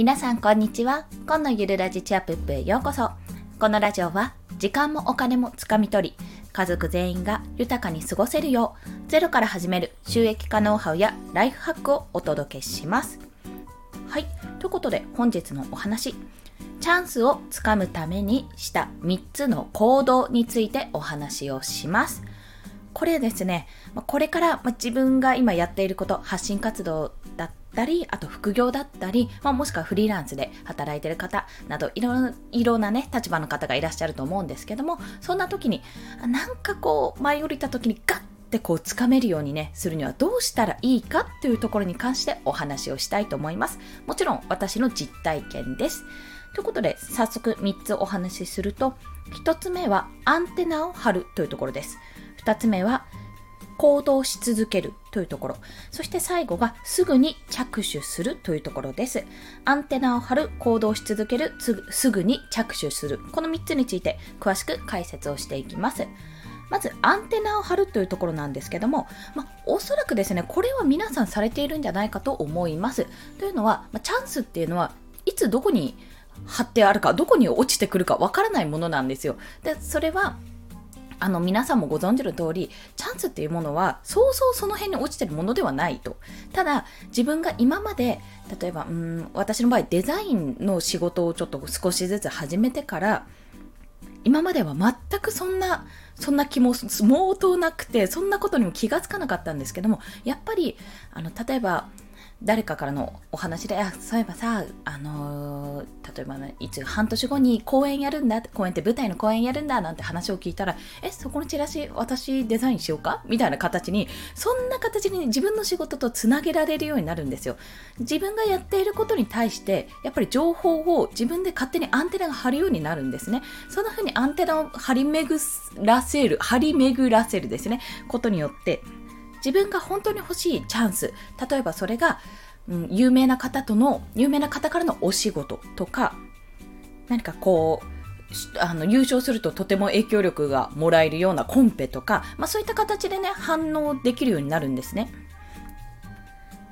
皆さんこんにちは。今のゆるラジチアップへようこそ。このラジオは時間もお金もつかみ取り家族全員が豊かに過ごせるようゼロから始める収益化ノウハウやライフハックをお届けします。はい。ということで本日のお話。チャンスをつかむためにした3つの行動についてお話をします。これですね、これから自分が今やっていること、発信活動たり、あと副業だったり、まあ、もしくはフリーランスで働いてる方など、いろいろなね、立場の方がいらっしゃると思うんですけども、そんな時に、なんかこう、舞い降りた時にガッてこう掴めるようにねするにはどうしたらいいかというところに関してお話をしたいと思います。もちろん私の実体験です。ということで早速3つお話しすると1つ目はアンテナを張るというところです。2つ目は行動し続けるというところ。そして最後がすぐに着手するというところです。アンテナを張る、行動し続ける、すぐに着手する。この3つについて詳しく解説をしていきます。まずアンテナを張るというところなんですけども、まあ、おそらくですね、これは皆さんされているんじゃないかと思います。というのは、まあ、チャンスっていうのはいつどこに貼ってあるか、どこに落ちてくるかわからないものなんですよ。で、それはあの皆さんもご存知の通りチャンスっていうものはそうそうその辺に落ちてるものではないと。ただ自分が今まで例えばうん私の場合デザインの仕事をちょっと少しずつ始めてから今までは全くそんなそんな気も相当なくてそんなことにも気がつかなかったんですけどもやっぱりあの例えば誰かからのお話で、あ、そういえばさ、あのー、例えばね、いつ半年後に公演やるんだ、公演って舞台の公演やるんだなんて話を聞いたら、え、そこのチラシ私デザインしようかみたいな形に、そんな形に自分の仕事とつなげられるようになるんですよ。自分がやっていることに対して、やっぱり情報を自分で勝手にアンテナが張るようになるんですね。そんな風にアンテナを張り巡らせる、張り巡らせるですね、ことによって、自分が本当に欲しいチャンス例えばそれが、うん、有名な方との有名な方からのお仕事とか何かこうあの優勝するととても影響力がもらえるようなコンペとか、まあ、そういった形でね反応できるようになるんですね。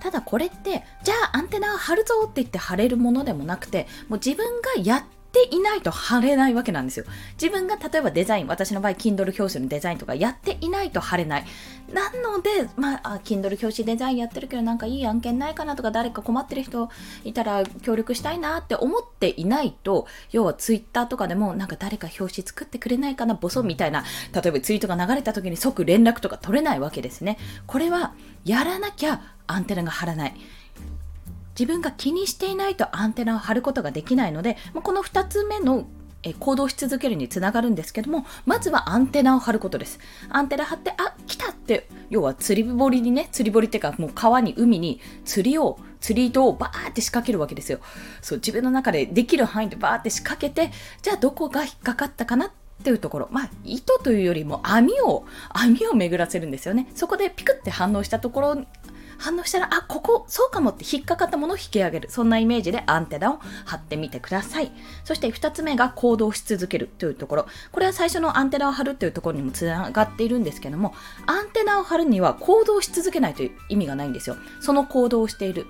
ただこれってじゃあアンテナを張るぞって言って張れるものでもなくてもう自分がやっていないと貼れないわけなんですよ。自分が例えばデザイン、私の場合、Kindle 表紙のデザインとかやっていないと貼れない。なので、まあ、Kindle 表紙デザインやってるけど、なんかいい案件ないかなとか、誰か困ってる人いたら協力したいなって思っていないと、要は Twitter とかでも、なんか誰か表紙作ってくれないかな、ボソみたいな、例えばツイートが流れた時に即連絡とか取れないわけですね。これは、やらなきゃアンテナが張らない。自分が気にしていないとアンテナを張ることができないので、まこの2つ目の行動し続けるにつながるんですけども、まずはアンテナを張ることです。アンテナ張って、あ、来たって、要は釣り堀にね、釣り堀っていうか、もう川に、海に釣りを、釣り糸をバーって仕掛けるわけですよ。そう、自分の中でできる範囲でバーって仕掛けて、じゃあどこが引っかかったかなっていうところ、まあ、糸というよりも網を、網を巡らせるんですよね。そこでピクって反応したところ反応したら、あ、ここ、そうかもって引っかかったものを引き上げる。そんなイメージでアンテナを張ってみてください。そして2つ目が行動し続けるというところ。これは最初のアンテナを張るというところにもつながっているんですけども、アンテナを張るには行動し続けないという意味がないんですよ。その行動をしている。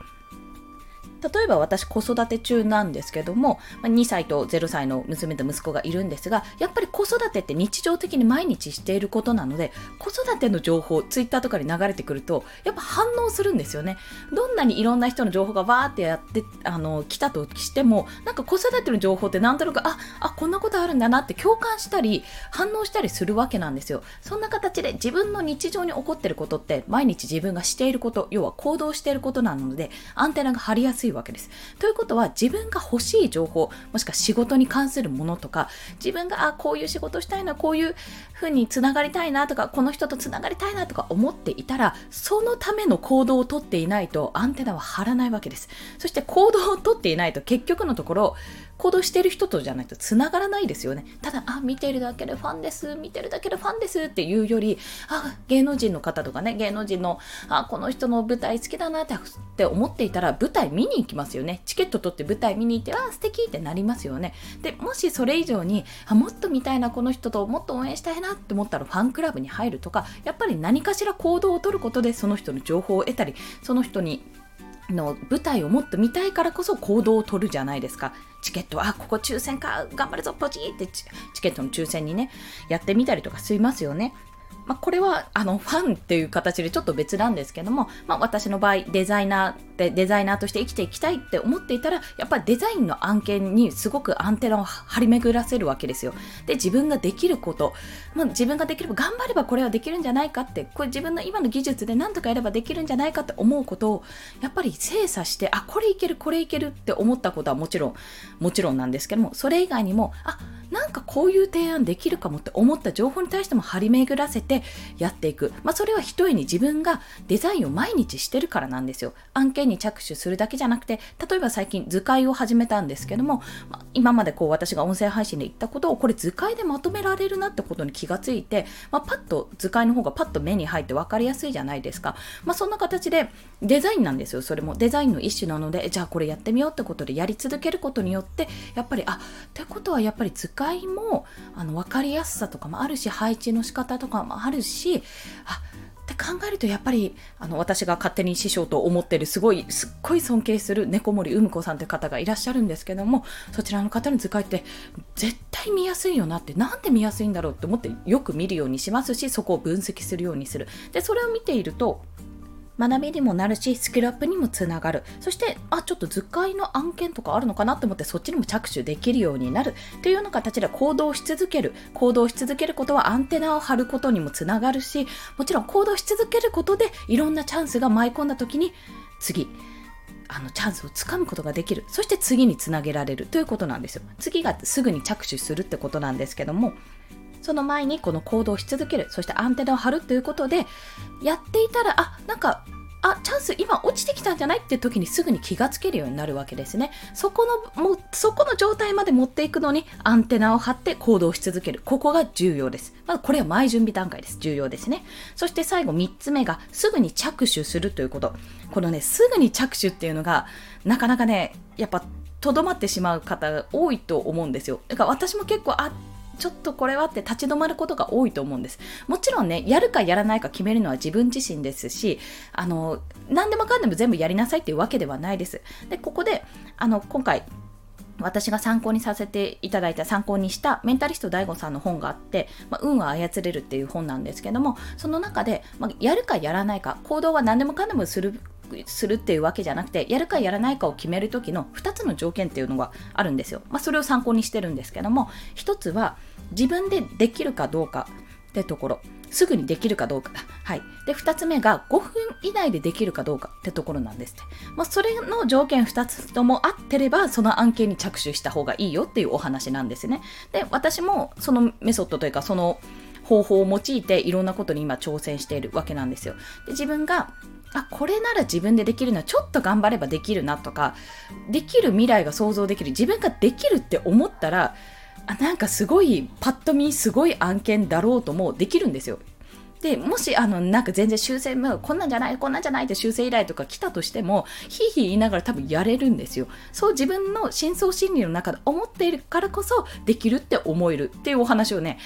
例えば私子育て中なんですけども2歳と0歳の娘と息子がいるんですがやっぱり子育てって日常的に毎日していることなので子育ての情報ツイッターとかに流れてくるとやっぱ反応するんですよね。どんなにいろんな人の情報がわーってやってあの来たとしてもなんか子育ての情報ってなんとなくああこんなことあるんだなって共感したり反応したりするわけなんですよ。そんな形で自分の日常に起こってることって毎日自分がしていること要は行動していることなのでアンテナが張りやすいいわけです。ということは自分が欲しい情報もしくは仕事に関するものとか自分があこういう仕事したいなこういうふうにつながりたいなとかこの人とつながりたいなとか思っていたらそのための行動をとっていないとアンテナは張らないわけです。そして行動をとっていないと結局のところ行動してる人とじゃないと繋がらないですよね。ただ、あ、見てるだけでファンです、見てるだけでファンですっていうより、あ、芸能人の方とかね、芸能人の、あ、この人の舞台好きだなって思っていたら、舞台見に行きますよね。チケット取って舞台見に行って、あ、素敵ってなりますよね。で、もしそれ以上に、あ、もっと見たいな、この人ともっと応援したいなって思ったら、ファンクラブに入るとか、やっぱり何かしら行動をとることで、その人の情報を得たり、その人にの舞台をもっと見たいからこそ行動を取るじゃないですか。チケット、あ、ここ抽選か、頑張るぞ、ポチってチケットの抽選にね、やってみたりとかしますよね。まあ、これはあのファンっていう形でちょっと別なんですけども、まあ、私の場合デザイナーでデザイナーとして生きていきたいって思っていたらやっぱりデザインの案件にすごくアンテナを張り巡らせるわけですよ。で自分ができること、まあ、自分ができれば頑張ればこれはできるんじゃないかってこれ自分の今の技術で何とかやればできるんじゃないかって思うことをやっぱり精査してあこれいけるこれいけるって思ったことはもちろんもちろんなんですけどもそれ以外にもあなんかこういう提案できるかもって思った情報に対しても張り巡らせてやっていく。まあ、それは一重に自分がデザインを毎日してるからなんですよ。案件に着手するだけじゃなくて、例えば最近図解を始めたんですけども、まあ、今までこう私が音声配信で言ったことをこれ図解でまとめられるなってことに気がついて、まあ、パッと図解の方がパッと目に入って分かりやすいじゃないですか。まあ、そんな形でデザインなんですよ。それもデザインの一種なので、じゃあこれやってみようってことでやり続けることによって、やっぱり、あ、ってことはやっぱり図解もあの分かりやすさとかもあるし配置の仕方とかもあるしあって考えるとやっぱりあの私が勝手に師匠と思ってるすごいすっごい尊敬する猫森うむ子さんという方がいらっしゃるんですけどもそちらの方の図解って絶対見やすいよなってなんで見やすいんだろうって思ってよく見るようにしますしそこを分析するようにする。でそれを見ていると学びにもなるし、スキルアップにもつながる。そして、あ、ちょっと図解の案件とかあるのかなと思って、そっちにも着手できるようになる。というような形で行動し続ける。行動し続けることはアンテナを張ることにもつながるし、もちろん行動し続けることで、いろんなチャンスが舞い込んだ時に、次、あのチャンスをつかむことができる。そして次につなげられる。ということなんですよ。次がすぐに着手するってことなんですけどもその前にこの行動し続けるそしてアンテナを張るということでやっていたらあなんかあチャンス今落ちてきたんじゃないって時にすぐに気がつけるようになるわけですね。そこのもうそこの状態まで持っていくのにアンテナを張って行動し続ける。ここが重要です。まずこれは前準備段階です。重要ですね。そして最後3つ目がすぐに着手するということ。このねすぐに着手っていうのがなかなかねやっぱとどまってしまう方が多いと思うんですよ。だから私も結構あちょっとこれはって立ち止まることが多いと思うんです。もちろんね、やるかやらないか決めるのは自分自身ですし、あの、何でもかんでも全部やりなさいっていうわけではないです。で、ここで、あの、今回、私が参考にさせていただいた参考にしたメンタリスト DAIGO さんの本があって、まあ、運は操れるっていう本なんですけどもその中で、まあ、やるかやらないか行動は何でもかんでもするするっていうわけじゃなくてやるかやらないかを決める時の2つの条件っていうのがあるんですよ、まあ、それを参考にしてるんですけども1つは自分でできるかどうかってところすぐにできるかどうかはい。で、2つ目が5分以内でできるかどうかってところなんですって。まあ、それの条件2つとも合ってれば、その案件に着手した方がいいよっていうお話なんですね。で、私もそのメソッドというか、その方法を用いていろんなことに今挑戦しているわけなんですよ。で、自分があこれなら自分でできるのはちょっと頑張ればできるなとかできる未来が想像できる自分ができるって思ったらあなんかすごいパッと見すごい案件だろうともできるんですよでもしあのなんか全然修正もこんなんじゃないこんなんじゃないって修正依頼とか来たとしてもひいひい言いながら多分やれるんですよそう自分の深層心理の中で思っているからこそできるって思えるっていうお話をね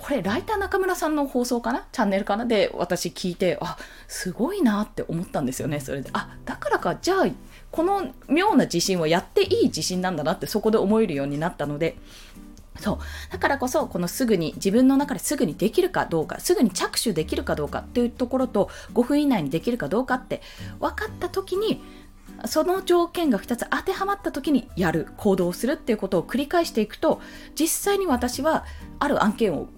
これライター中村さんの放送かな？チャンネルかな？で私聞いてあすごいなって思ったんですよね。それであだからか。じゃあこの妙な自信はやっていい自信なんだなってそこで思えるようになったので。そう。だからこそこのすぐに自分の中ですぐにできるかどうかすぐに着手できるかどうかっていうところと5分以内にできるかどうかって分かった時にその条件が2つ当てはまった時にやる行動するっていうことを繰り返していくと実際に私はある案件を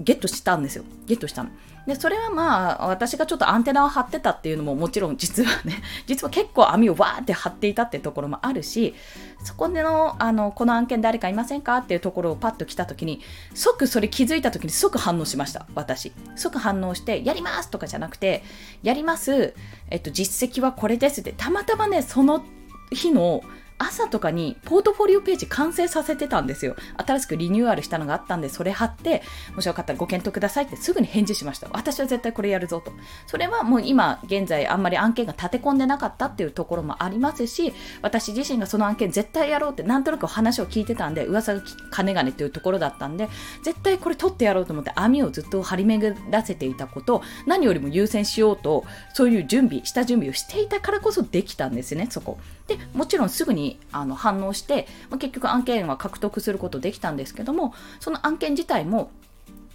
ゲットしたんですよ。ゲットしたの。でそれはまあ私がちょっとアンテナを張ってたっていうのももちろん実はね 実は結構網をわーって張っていたっていうところもあるしそこでのあのこの案件誰かいませんかっていうところをパッと来た時に即それ気づいた時に即反応しました私。即反応してやりますとかじゃなくてやります、えっと、実績はこれですってたまたまねその日の朝とかにポートフォリオページ完成させてたんですよ。新しくリニューアルしたのがあったんで、それ貼って、もしよかったらご検討くださいってすぐに返事しました。私は絶対これやるぞと。それはもう今現在あんまり案件が立て込んでなかったっていうところもありますし、私自身がその案件絶対やろうってなんとなく話を聞いてたんで、噂が金がねっていうところだったんで、絶対これ取ってやろうと思って網をずっと張り巡らせていたこと、何よりも優先しようと、そういう準備、下準備をしていたからこそできたんですね、そこ。で、もちろんすぐにあの反応して、まあ、結局案件は獲得することできたんですけども、その案件自体も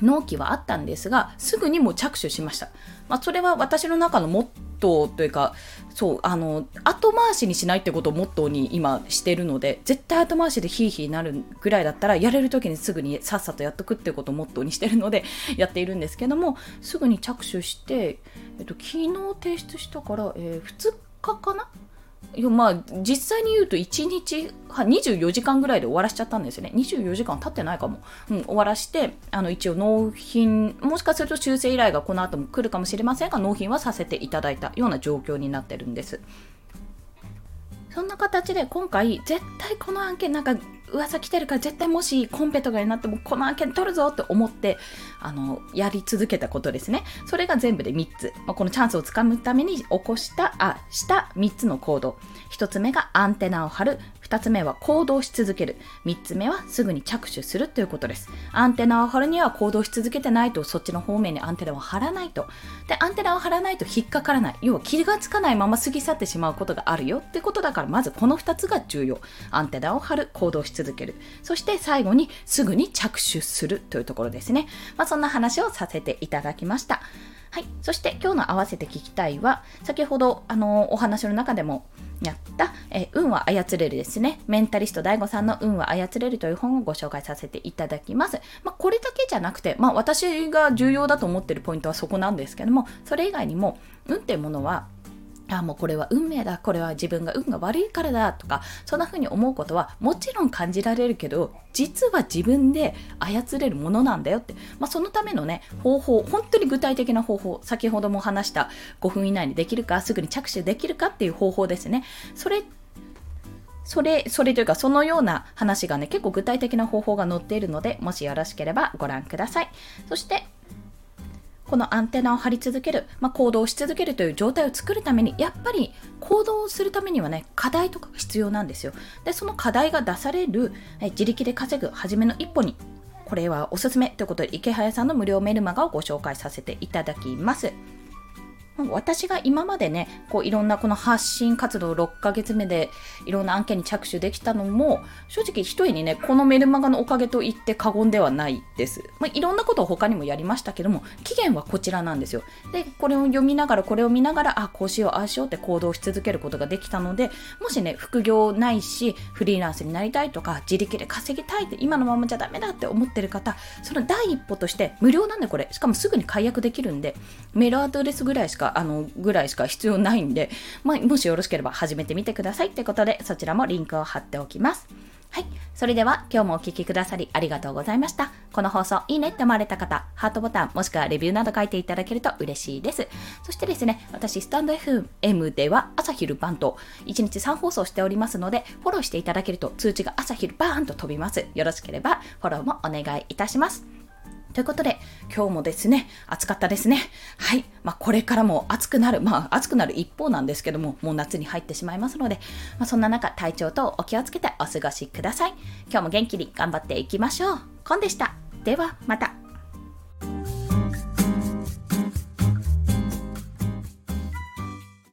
納期はあったんですが、すぐにも着手しました。まあ、それは私の中のモットーというか、そう、あの、後回しにしないってことをモットーに今してるので、絶対後回しでヒーヒーなるぐらいだったら、やれる時にすぐにさっさとやっとくってことをモットーにしてるので、やっているんですけども、すぐに着手して、えっと、昨日提出したから、えー、2日かな？まあ実際に言うと1日24時間ぐらいで終わらしちゃったんですよね。24時間経ってないかも、うん、終わらしてあの一応納品もしかすると修正依頼がこの後も来るかもしれませんが納品はさせていただいたような状況になってるんです。そんな形で今回絶対この案件なんか噂来てるから絶対もしコンペとかになってもこの案件取るぞって思ってあのやり続けたことですね。それが全部で3つ、まあ、このチャンスをつかむために起こしたあした3つの行動。1つ目がアンテナを張る。2つ目は行動し続ける。3つ目はすぐに着手するということです。アンテナを張るには行動し続けてないと。そっちの方面にアンテナを張らないと。でアンテナを張らないと引っかからない。要は気がつかないまま過ぎ去ってしまうことがあるよってことだからまずこの2つが重要。アンテナを張る。行動し続けるそして最後にすぐに着手するというところですね、まあ、そんな話をさせていただきましたはい。そして今日の合わせて聞きたいは、先ほど、あの、お話の中でもやった、え運は操れるですね。メンタリスト DAIGO さんの運は操れるという本をご紹介させていただきます。まあ、これだけじゃなくて、まあ、私が重要だと思ってるポイントはそこなんですけども、それ以外にも、運っていうものは、あもうこれは運命だ。これは自分が運が悪いからだとかそんな風に思うことはもちろん感じられるけど実は自分で操れるものなんだよって、まあ、そのためのね方法本当に具体的な方法先ほども話した5分以内にできるかすぐに着手できるかっていう方法ですね。それそれ、それというか、そのような話がね、結構具体的な方法が載っているので、もしよろしければご覧ください。そして、このアンテナを張り続ける、まあ、行動し続けるという状態を作るためにやっぱり行動をするためにはね課題とかが必要なんですよ。でその課題が出される自力で稼ぐ初めの一歩にこれはおすすめということで池早さんの無料メルマガをご紹介させていただきます。私が今までね、こういろんなこの発信活動6ヶ月目でいろんな案件に着手できたのも、正直一重にね、このメルマガのおかげと言って過言ではないです。まあ、いろんなことを他にもやりましたけども、期限はこちらなんですよ。で、これを読みながら、これを見ながら、あ、こうしよう、ああしようって行動し続けることができたので、もしね、副業ないし、フリーランスになりたいとか、自力で稼ぎたいって、今のままじゃダメだって思ってる方、その第一歩として無料なんでこれ、しかもすぐに解約できるんで、メールアドレスぐらいしかかあのぐらいしか必要ないんで、まあ、もしよろしければ始めてみてくださいってことでそちらもリンクを貼っておきます。はい。それでは今日もお聴きくださりありがとうございました。この放送いいねって思われた方、ハートボタンもしくはレビューなど書いていただけると嬉しいです。そしてですね、私スタンド FM では朝昼晩と1日3放送しておりますので、フォローしていただけると通知が朝昼バーンと飛びます。よろしければフォローもお願いいたします。ということで、今日もですね、暑かったですね。はい。まあ、これからも暑くなる、まあ、暑くなる一方なんですけども、もう夏に入ってしまいますので、まあ、そんな中、体調とお気をつけてお過ごしください。今日も元気に頑張っていきましょう。コンでした。では、また。